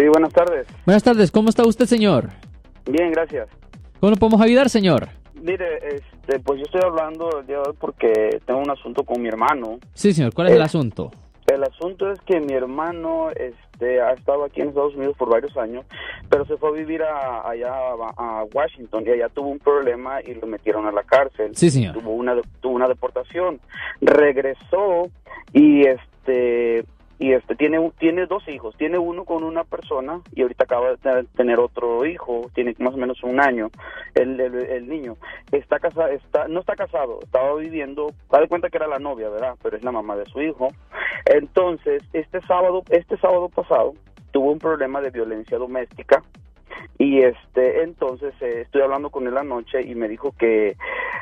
Sí, buenas tardes. Buenas tardes, ¿cómo está usted, señor? Bien, gracias. ¿Cómo lo podemos ayudar, señor? Mire, este, pues yo estoy hablando el día de hoy porque tengo un asunto con mi hermano. Sí, señor, ¿cuál es el Eh, asunto? El asunto es que mi hermano este, ha estado aquí en Estados Unidos por varios años, pero se fue a vivir a, allá a, a Washington y allá tuvo un problema y lo metieron a la cárcel. Sí, señor. Tuvo una, tuvo una deportación. Regresó y este y este tiene tiene dos hijos tiene uno con una persona y ahorita acaba de tener- otro hijo tiene más o menos un año el, el, el niño. Está casado está no está casado estaba viviendo da de cuenta que era la novia verdad pero es la mamá de su hijo. Entonces este sábado este sábado pasado tuvo un problema de violencia doméstica y este entonces eh, estoy hablando con él anoche y me dijo que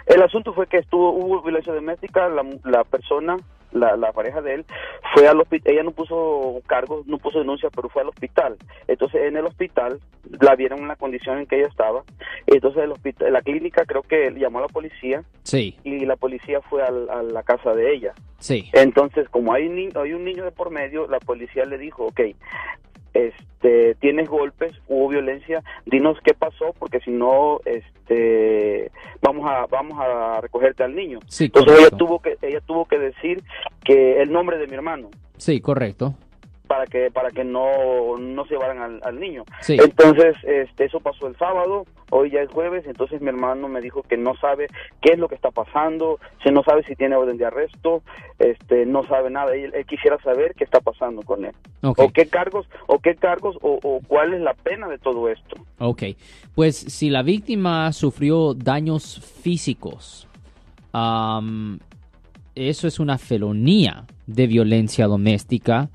el asunto fue que estuvo hubo violencia doméstica la, la persona la, la pareja de él fue al hospital ella no puso cargos no puso denuncia pero fue al hospital. Entonces en el hospital la vieron en la condición en que ella estaba. Entonces el hospital la clínica creo que llamó a la policía Sí, y la policía fue al- a la casa de ella. Sí. entonces, como hay, ni- hay un niño de por medio, la policía le dijo, ok, este, tienes golpes, hubo violencia, dinos qué pasó, porque si no, este, vamos a, vamos a recogerte al niño. Sí, Entonces ella tuvo que, ella tuvo que decir que el nombre de mi hermano Sí, correcto. Para que, para que no, no se llevaran al, al niño. Sí. Entonces, este, eso pasó el sábado, hoy ya es jueves, entonces mi hermano me dijo que no sabe qué es lo que está pasando, si no sabe si tiene orden de arresto, este, no sabe nada, él, él quisiera saber qué está pasando con él, Ok, o qué cargos, o qué cargos, o, o cuál es la pena de todo esto. ok. Pues si la víctima sufrió daños físicos, am, eso es una felonía de violencia doméstica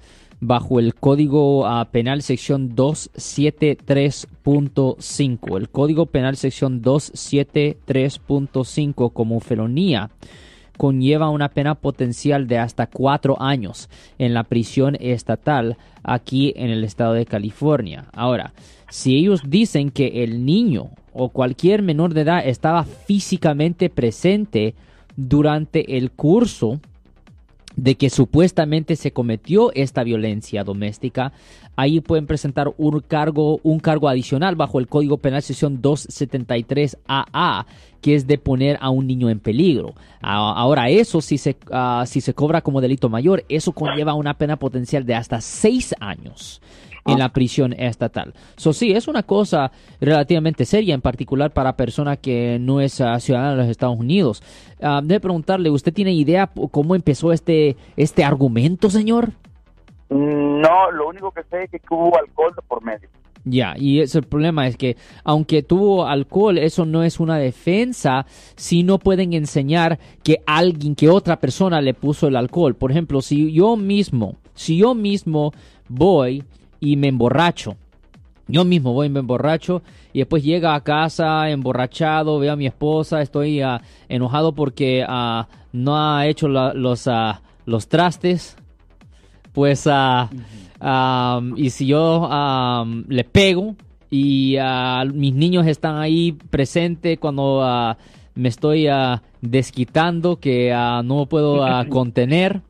bajo el Código ah, Penal sección 273.5. El Código Penal sección 273.5 como felonía conlleva una pena potencial de hasta cuatro años en la prisión estatal aquí en el estado de California. Ahora, si ellos dicen que el niño o cualquier menor de edad estaba físicamente presente durante el curso de que supuestamente se cometió esta violencia doméstica, ahí pueden presentar un cargo, un cargo adicional bajo el Código Penal sección 273AA, que es de poner a un niño en peligro. Ahora, eso si se, ah, si se cobra como delito mayor, eso conlleva una pena potencial de hasta seis años en la prisión estatal. So, sí, es una cosa relativamente seria, en particular para persona que no es ah, ciudadana de los Estados Unidos. Ah, debe preguntarle, ¿usted tiene idea cómo empezó este, este argumento, señor? No, lo único que sé es que hubo alcohol por medio. Ya, y ese el problema es que aunque tuvo alcohol, eso no es una defensa si no pueden enseñar que alguien, que otra persona le puso el alcohol. Por ejemplo, si yo mismo, si yo mismo voy y me emborracho, yo mismo voy y me emborracho y después llega a casa emborrachado, veo a mi esposa, estoy ah, enojado porque ah, no ha hecho la- los, ah, los trastes, pues y si yo am, le pego y mis niños están ahí presentes cuando me estoy desquitando que no puedo contener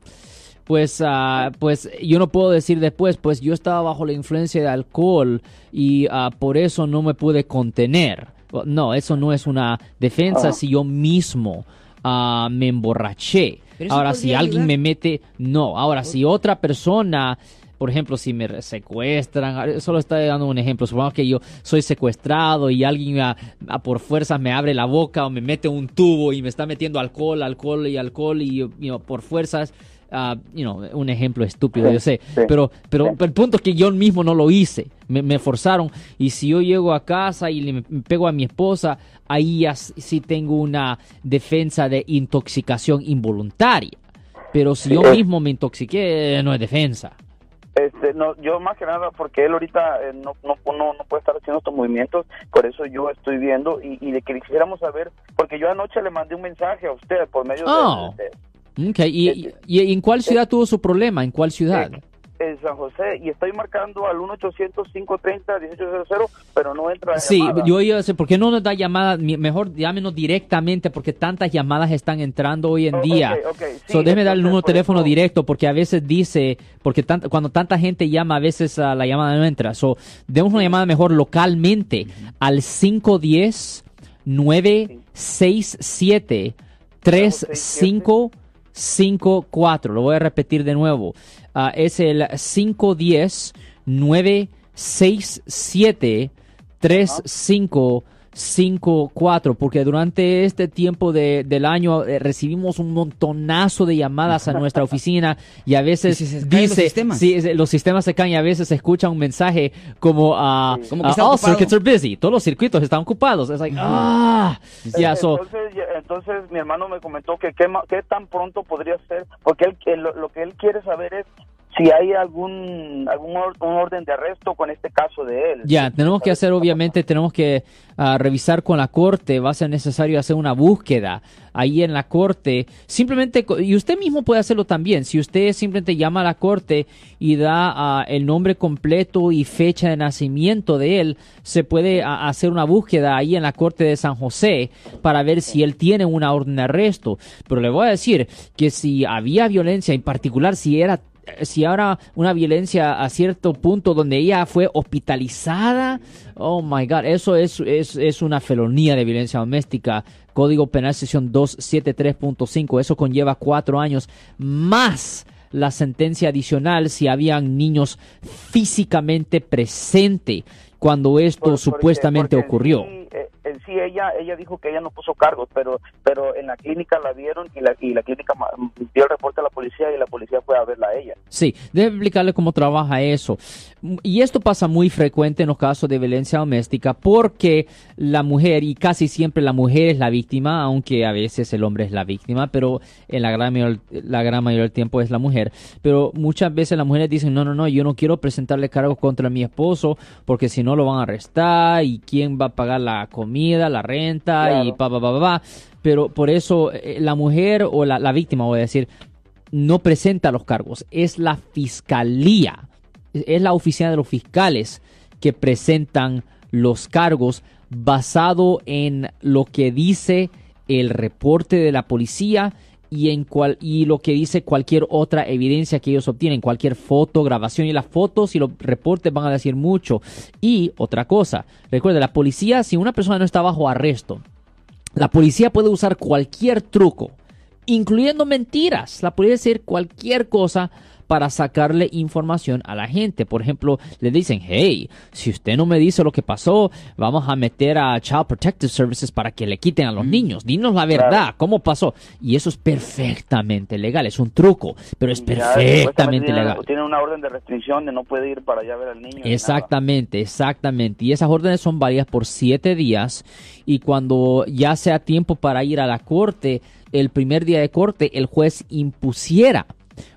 pues ah, pues yo no puedo decir después pues yo estaba bajo la influencia de alcohol y ah, por eso no me pude contener. No eso no es una defensa si yo mismo ah, me emborraché. Ahora si alguien ayudar. me mete no. Ahora si otra persona por ejemplo, si me secuestran, solo estoy dando un ejemplo, supongamos que yo soy secuestrado y alguien ah, por fuerzas me abre la boca o me mete un tubo y me está metiendo alcohol, alcohol y alcohol y por fuerzas, ah, you know, un ejemplo estúpido, Sí, yo sé, sí, pero, pero, sí. pero el punto es que yo mismo no lo hice, me, me forzaron y si yo llego a casa y le pego a mi esposa, ahí ya sí tengo una defensa de intoxicación involuntaria. Pero si yo mismo me intoxiqué, no es defensa. Este, no, yo más que nada, porque él ahorita eh, no, no, no, no puede estar haciendo estos movimientos, por eso yo estoy viendo y, y de que quisiéramos saber, porque yo anoche le mandé un mensaje a usted por medio Oh. de, de- Ok, ¿Y, y- y en cuál ciudad tuvo su problema? ¿En cuál ciudad? en San José y estoy marcando al 1-800-530-1800, pero no entra la Sí, llamada. yo iba a decir, ¿por qué no nos da llamada? Mejor llámenos directamente porque tantas llamadas están entrando hoy en Oh, día. ok, ok, sí, so, déjeme dar el número de teléfono eso- directo porque a veces dice, porque cuando tanta gente llama, a veces ah, la llamada no entra. So, demos una llamada mejor localmente al 510 967 3554. Lo voy a repetir de nuevo. Ah, es el 510 967 3554 porque durante este tiempo de- del año eh, recibimos un montonazo de llamadas a nuestra oficina y a veces Y se- se caen los dice sistemas. sí, los sistemas se caen y a veces se escucha un mensaje como ah, Como que ah, está all ocupado. circuits are busy todos los circuitos están ocupados es like ah ya so entonces, entonces mi hermano me comentó que qué, qué tan pronto podría ser, porque él, él- lo, lo que él quiere saber es si hay algún algún orden de arresto con este caso de él. Ya, tenemos que hacer, obviamente, tenemos que ah, revisar con la corte, va a ser necesario hacer una búsqueda ahí en la corte, simplemente, y usted mismo puede hacerlo también, si usted simplemente llama a la corte y da ah, el nombre completo y fecha de nacimiento de él, se puede ah, hacer una búsqueda ahí en la corte de San José para ver si él tiene una orden de arresto, pero le voy a decir que si había violencia, en particular si era si ahora una violencia a cierto punto donde ella fue hospitalizada, oh my god, eso es, es, es una felonía de violencia doméstica. Código Penal Sección 273.5, eso conlleva cuatro años más la sentencia adicional si habían niños físicamente presente cuando esto Por- supuestamente porque ocurrió. Sí, ella ella dijo que ella no puso cargos, pero pero en la clínica la vieron y la, y la clínica dio el reporte a la policía y la policía fue a verla a ella. Sí, debe explicarle cómo trabaja eso. Y esto pasa muy frecuente en los casos de violencia doméstica porque la mujer, y casi siempre la mujer es la víctima, aunque a veces el hombre es la víctima, pero en la gran, mayor- la gran mayoría del tiempo es la mujer. Pero muchas veces las mujeres dicen, no, no, no, yo no quiero presentarle cargos contra mi esposo porque si no lo van a arrestar y quién va a pagar la comida, la renta y Claro. pa, pa, pa, pa, pa. Pero por eso eh, la mujer o la, la víctima, voy a decir, no presenta los cargos, es la fiscalía, es la oficina de los fiscales que presentan los cargos basado en lo que dice el reporte de la policía y en cual y lo que dice cualquier otra evidencia que ellos obtienen, cualquier foto, grabación y las fotos y los reportes van a decir mucho. Y otra cosa, recuerde, la policía si una persona no está bajo arresto, la policía puede usar cualquier truco, incluyendo mentiras. La puede decir cualquier cosa para sacarle información a la gente. Por ejemplo, le dicen, hey, si usted no me dice lo que pasó, vamos a meter a Child Protective Services para que le quiten a los niños. Dinos la verdad, Claro. cómo pasó. Y eso es perfectamente legal, es un truco, pero es perfectamente legal. Tiene una orden de restricción de no puede ir para allá a ver al niño. Exactamente, exactamente. Y esas órdenes son válidas por siete días. Y cuando ya sea tiempo para ir a la corte, el primer día de corte, el juez impusiera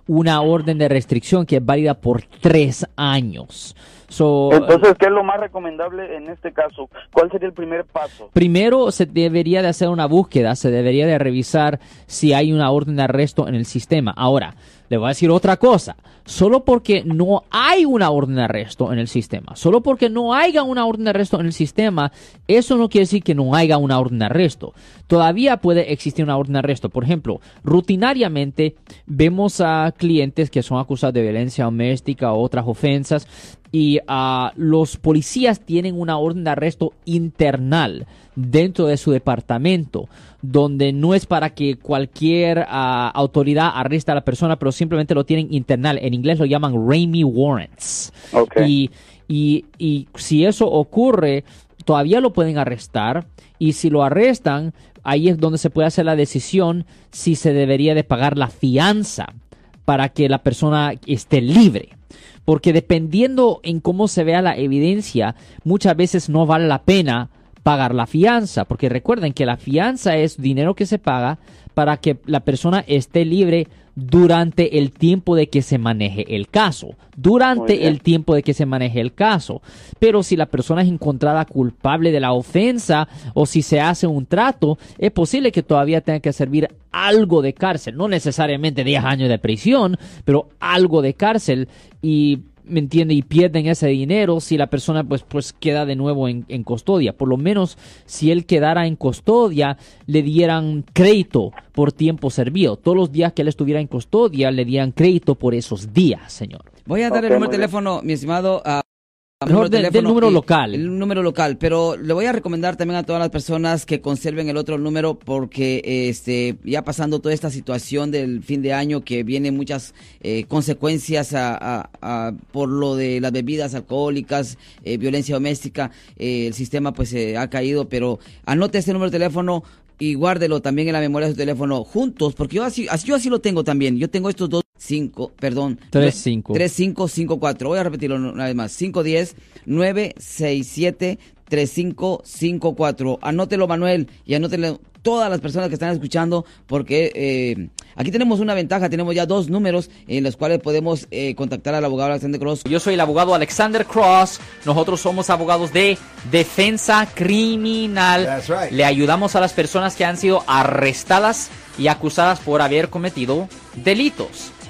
una orden de restricción que es válida por tres años. So, Entonces, ¿qué es lo más recomendable en este caso? ¿Cuál sería el primer paso? Primero se debería de hacer una búsqueda, se debería de revisar si hay una orden de arresto en el sistema. Ahora, le voy a decir otra cosa. Solo porque no hay una orden de arresto en el sistema, solo porque no haya una orden de arresto en el sistema, eso no quiere decir que no haya una orden de arresto. Todavía puede existir una orden de arresto. Por ejemplo, rutinariamente vemos a clientes que son acusados de violencia doméstica o otras ofensas y ah, los policías tienen una orden de arresto internal dentro de su departamento, donde no es para que cualquier ah, autoridad arreste a la persona, pero simplemente lo tienen internal. En inglés lo llaman Raimi Warrants. Y, y, y si eso ocurre, todavía lo pueden arrestar. Y si lo arrestan, ahí es donde se puede hacer la decisión si se debería de pagar la fianza para que la persona esté libre. Porque dependiendo en cómo se vea la evidencia, muchas veces no vale la pena pagar la fianza. Porque recuerden que la fianza es dinero que se paga para que la persona esté libre durante el tiempo de que se maneje el caso. Durante el tiempo de que se maneje el caso. Pero si la persona es encontrada culpable de la ofensa o si se hace un trato, es posible que todavía tenga que servir algo de cárcel. No necesariamente 10 años de prisión, pero algo de cárcel. Y ¿me entiende? Y pierden ese dinero si la persona pues, pues queda de nuevo en, en, custodia. Por lo menos si él quedara en custodia, le dieran crédito por tiempo servido. Todos los días que él estuviera en custodia, le dieran crédito por esos días, señor. Voy a dar el número de teléfono, mi estimado, a Mejor del, del número local. El número local, pero le voy a recomendar también a todas las personas que conserven el otro número porque este ya pasando toda esta situación del fin de año que viene muchas eh, consecuencias a, a, a, por lo de las bebidas alcohólicas, eh, violencia doméstica, eh, el sistema pues ha caído, pero anote este número de teléfono y guárdelo también en la memoria de su teléfono juntos, porque yo así, así yo así lo tengo también. Yo tengo estos dos cinco, perdón, tres cinco, tres cinco cinco cuatro. Voy a repetirlo una vez más. Cinco diez nueve seis siete tres cinco cinco cuatro. Anótelo Manuel y anótelo todas las personas que están escuchando, porque eh, aquí tenemos una ventaja, tenemos ya dos números en los cuales podemos eh, contactar al abogado Alexander Cross. Yo soy el abogado Alexander Cross, nosotros somos abogados de defensa criminal. Right. Le ayudamos a las personas que han sido arrestadas y acusadas por haber cometido delitos.